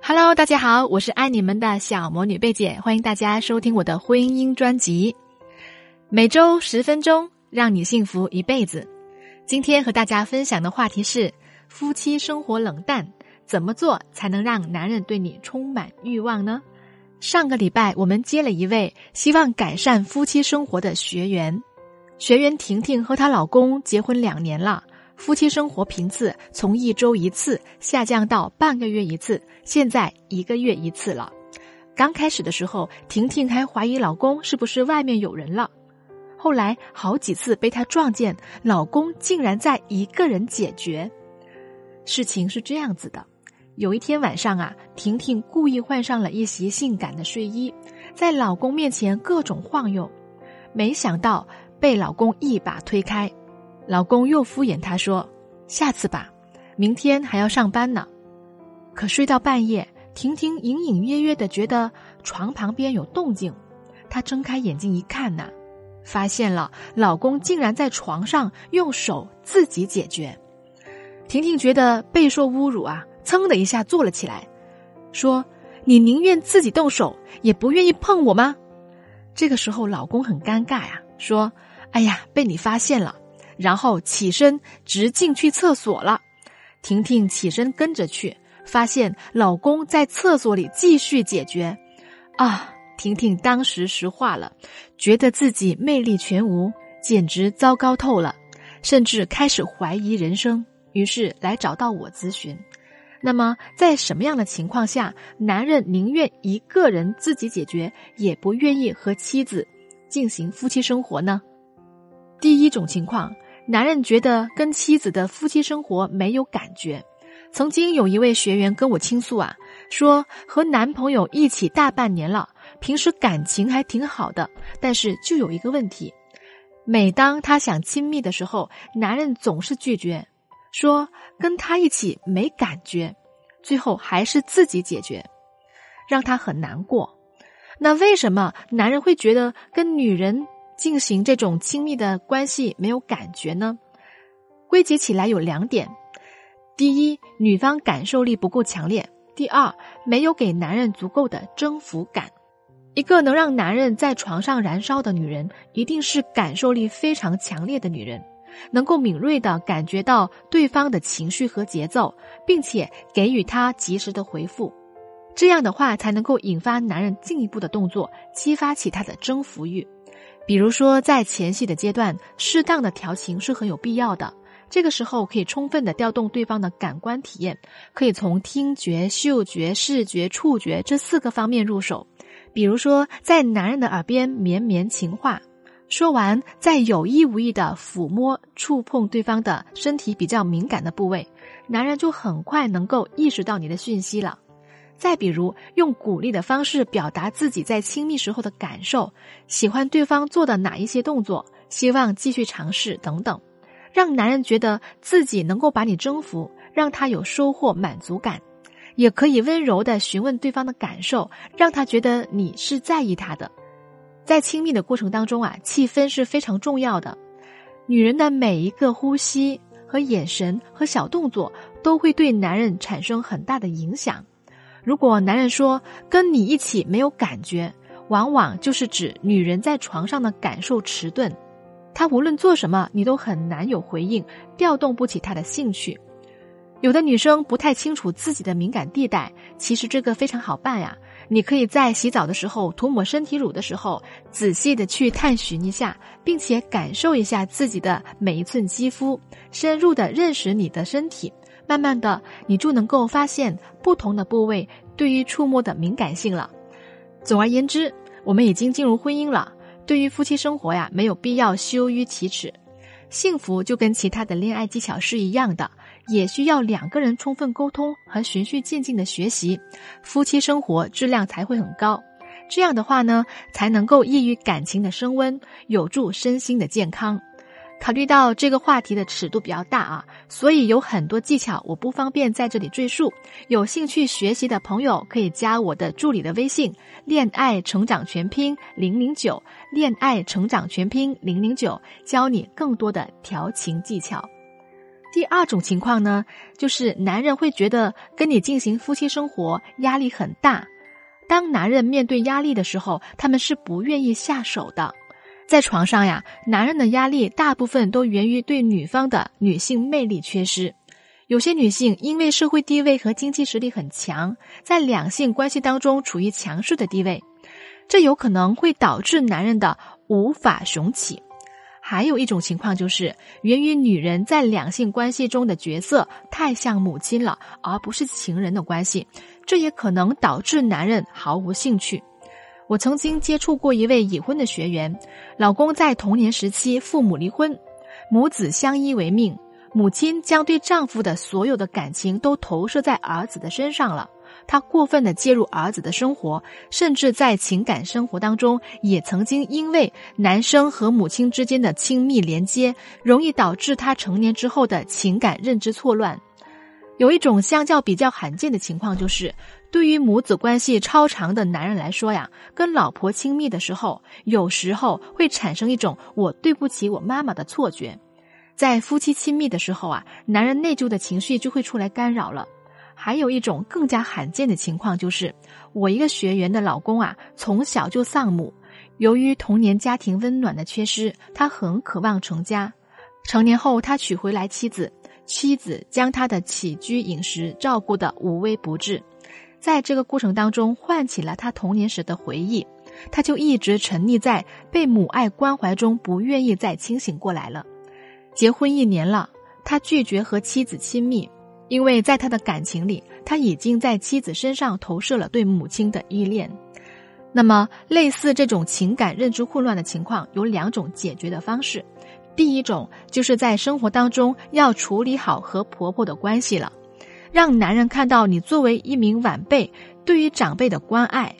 Hello，大家好，我是爱你们的小魔女贝姐，欢迎大家收听我的婚姻专辑，每周十分钟，让你幸福一辈子。今天和大家分享的话题是夫妻生活冷淡，怎么做才能让男人对你充满欲望呢？上个礼拜我们接了一位希望改善夫妻生活的学员，学员婷婷和她老公结婚两年了。夫妻生活频次从一周一次下降到半个月一次，现在一个月一次了。刚开始的时候，婷婷还怀疑老公是不是外面有人了。后来好几次被她撞见，老公竟然在一个人解决。事情是这样子的：有一天晚上啊，婷婷故意换上了一袭性感的睡衣，在老公面前各种晃悠，没想到被老公一把推开。老公又敷衍她说：“下次吧，明天还要上班呢。”可睡到半夜，婷婷隐隐约约的觉得床旁边有动静。她睁开眼睛一看呐，发现了老公竟然在床上用手自己解决。婷婷觉得备受侮辱啊，噌的一下坐了起来，说：“你宁愿自己动手，也不愿意碰我吗？”这个时候，老公很尴尬呀，说：“哎呀，被你发现了。”然后起身直进去厕所了，婷婷起身跟着去，发现老公在厕所里继续解决，啊！婷婷当时石化了，觉得自己魅力全无，简直糟糕透了，甚至开始怀疑人生，于是来找到我咨询。那么，在什么样的情况下，男人宁愿一个人自己解决，也不愿意和妻子进行夫妻生活呢？第一种情况。男人觉得跟妻子的夫妻生活没有感觉。曾经有一位学员跟我倾诉啊，说和男朋友一起大半年了，平时感情还挺好的，但是就有一个问题，每当他想亲密的时候，男人总是拒绝，说跟他一起没感觉，最后还是自己解决，让他很难过。那为什么男人会觉得跟女人？进行这种亲密的关系没有感觉呢？归结起来有两点：第一，女方感受力不够强烈；第二，没有给男人足够的征服感。一个能让男人在床上燃烧的女人，一定是感受力非常强烈的女人，能够敏锐的感觉到对方的情绪和节奏，并且给予他及时的回复。这样的话，才能够引发男人进一步的动作，激发起他的征服欲。比如说，在前戏的阶段，适当的调情是很有必要的。这个时候可以充分的调动对方的感官体验，可以从听觉、嗅觉、视觉、触觉这四个方面入手。比如说，在男人的耳边绵绵情话，说完再有意无意的抚摸、触碰对方的身体比较敏感的部位，男人就很快能够意识到你的讯息了。再比如，用鼓励的方式表达自己在亲密时候的感受，喜欢对方做的哪一些动作，希望继续尝试等等，让男人觉得自己能够把你征服，让他有收获满足感。也可以温柔的询问对方的感受，让他觉得你是在意他的。在亲密的过程当中啊，气氛是非常重要的。女人的每一个呼吸和眼神和小动作，都会对男人产生很大的影响。如果男人说跟你一起没有感觉，往往就是指女人在床上的感受迟钝，他无论做什么，你都很难有回应，调动不起他的兴趣。有的女生不太清楚自己的敏感地带，其实这个非常好办呀。你可以在洗澡的时候、涂抹身体乳的时候，仔细的去探寻一下，并且感受一下自己的每一寸肌肤，深入的认识你的身体。慢慢的，你就能够发现不同的部位对于触摸的敏感性了。总而言之，我们已经进入婚姻了，对于夫妻生活呀，没有必要羞于启齿。幸福就跟其他的恋爱技巧是一样的，也需要两个人充分沟通和循序渐进的学习，夫妻生活质量才会很高。这样的话呢，才能够易于感情的升温，有助身心的健康。考虑到这个话题的尺度比较大啊，所以有很多技巧我不方便在这里赘述。有兴趣学习的朋友可以加我的助理的微信“恋爱成长全拼零零九”，恋爱成长全拼零零九，教你更多的调情技巧。第二种情况呢，就是男人会觉得跟你进行夫妻生活压力很大。当男人面对压力的时候，他们是不愿意下手的。在床上呀，男人的压力大部分都源于对女方的女性魅力缺失。有些女性因为社会地位和经济实力很强，在两性关系当中处于强势的地位，这有可能会导致男人的无法雄起。还有一种情况就是源于女人在两性关系中的角色太像母亲了，而不是情人的关系，这也可能导致男人毫无兴趣。我曾经接触过一位已婚的学员，老公在童年时期父母离婚，母子相依为命，母亲将对丈夫的所有的感情都投射在儿子的身上了。她过分的介入儿子的生活，甚至在情感生活当中，也曾经因为男生和母亲之间的亲密连接，容易导致他成年之后的情感认知错乱。有一种相较比较罕见的情况，就是对于母子关系超长的男人来说呀，跟老婆亲密的时候，有时候会产生一种我对不起我妈妈的错觉。在夫妻亲密的时候啊，男人内疚的情绪就会出来干扰了。还有一种更加罕见的情况，就是我一个学员的老公啊，从小就丧母，由于童年家庭温暖的缺失，他很渴望成家。成年后，他娶回来妻子，妻子将他的起居饮食照顾得无微不至，在这个过程当中，唤起了他童年时的回忆，他就一直沉溺在被母爱关怀中，不愿意再清醒过来了。结婚一年了，他拒绝和妻子亲密。因为在他的感情里，他已经在妻子身上投射了对母亲的依恋。那么，类似这种情感认知混乱的情况，有两种解决的方式。第一种就是在生活当中要处理好和婆婆的关系了，让男人看到你作为一名晚辈对于长辈的关爱。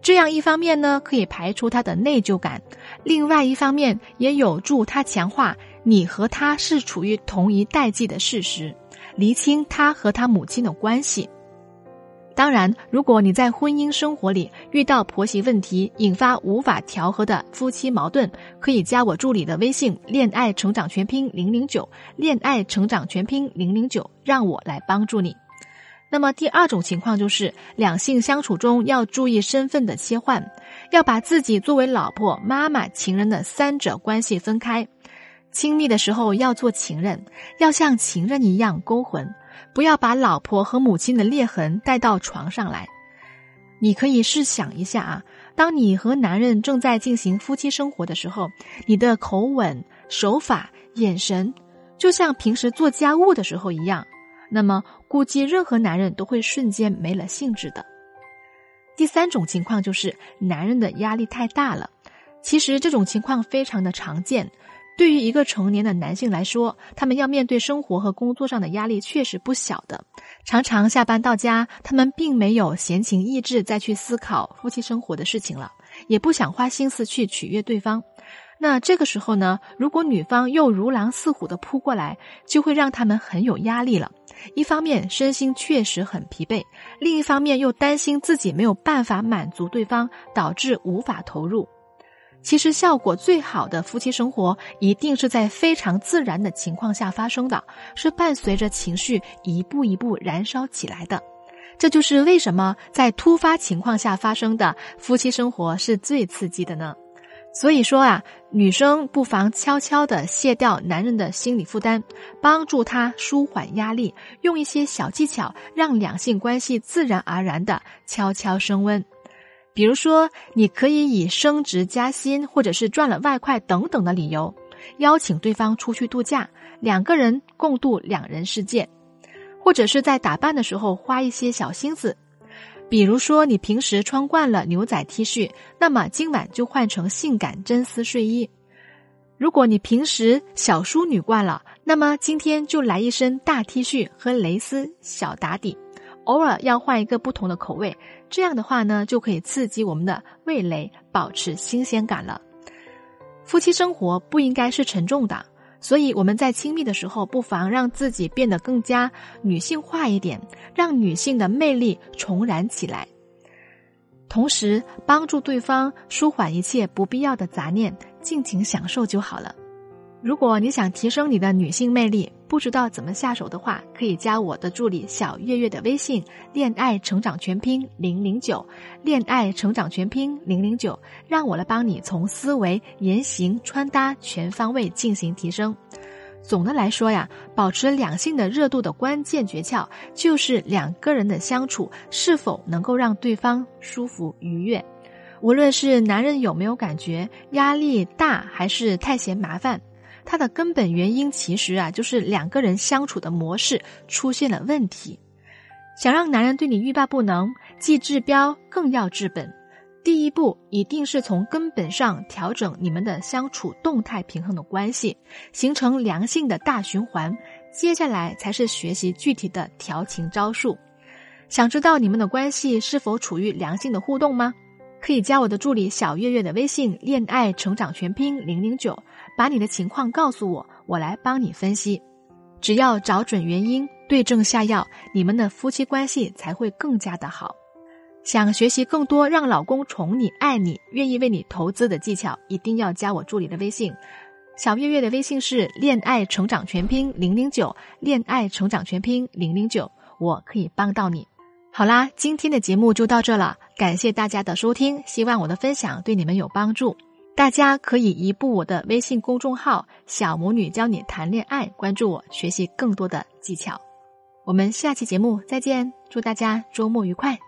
这样一方面呢，可以排除他的内疚感；另外一方面，也有助他强化你和他是处于同一代际的事实。厘清他和他母亲的关系。当然，如果你在婚姻生活里遇到婆媳问题，引发无法调和的夫妻矛盾，可以加我助理的微信“恋爱成长全拼零零九”，恋爱成长全拼零零九，让我来帮助你。那么第二种情况就是两性相处中要注意身份的切换，要把自己作为老婆、妈妈、情人的三者关系分开。亲密的时候要做情人，要像情人一样勾魂，不要把老婆和母亲的裂痕带到床上来。你可以试想一下啊，当你和男人正在进行夫妻生活的时候，你的口吻、手法、眼神，就像平时做家务的时候一样，那么估计任何男人都会瞬间没了兴致的。第三种情况就是男人的压力太大了，其实这种情况非常的常见。对于一个成年的男性来说，他们要面对生活和工作上的压力确实不小的。常常下班到家，他们并没有闲情逸致再去思考夫妻生活的事情了，也不想花心思去取悦对方。那这个时候呢，如果女方又如狼似虎的扑过来，就会让他们很有压力了。一方面身心确实很疲惫，另一方面又担心自己没有办法满足对方，导致无法投入。其实效果最好的夫妻生活，一定是在非常自然的情况下发生的，是伴随着情绪一步一步燃烧起来的。这就是为什么在突发情况下发生的夫妻生活是最刺激的呢？所以说啊，女生不妨悄悄的卸掉男人的心理负担，帮助他舒缓压力，用一些小技巧，让两性关系自然而然的悄悄升温。比如说，你可以以升职加薪，或者是赚了外快等等的理由，邀请对方出去度假，两个人共度两人世界；或者是在打扮的时候花一些小心思，比如说你平时穿惯了牛仔 T 恤，那么今晚就换成性感真丝睡衣；如果你平时小淑女惯了，那么今天就来一身大 T 恤和蕾丝小打底。偶尔要换一个不同的口味，这样的话呢，就可以刺激我们的味蕾，保持新鲜感了。夫妻生活不应该是沉重的，所以我们在亲密的时候，不妨让自己变得更加女性化一点，让女性的魅力重燃起来，同时帮助对方舒缓一切不必要的杂念，尽情享受就好了。如果你想提升你的女性魅力，不知道怎么下手的话，可以加我的助理小月月的微信“恋爱成长全拼零零九”，恋爱成长全拼零零九，让我来帮你从思维、言行、穿搭全方位进行提升。总的来说呀，保持两性的热度的关键诀窍，就是两个人的相处是否能够让对方舒服愉悦。无论是男人有没有感觉压力大，还是太嫌麻烦。它的根本原因其实啊，就是两个人相处的模式出现了问题。想让男人对你欲罢不能，既治标更要治本。第一步一定是从根本上调整你们的相处动态平衡的关系，形成良性的大循环。接下来才是学习具体的调情招数。想知道你们的关系是否处于良性的互动吗？可以加我的助理小月月的微信“恋爱成长全拼零零九”。把你的情况告诉我，我来帮你分析。只要找准原因，对症下药，你们的夫妻关系才会更加的好。想学习更多让老公宠你、爱你、愿意为你投资的技巧，一定要加我助理的微信。小月月的微信是“恋爱成长全拼零零九”，恋爱成长全拼零零九，我可以帮到你。好啦，今天的节目就到这了，感谢大家的收听，希望我的分享对你们有帮助。大家可以移步我的微信公众号“小魔女教你谈恋爱”，关注我，学习更多的技巧。我们下期节目再见，祝大家周末愉快。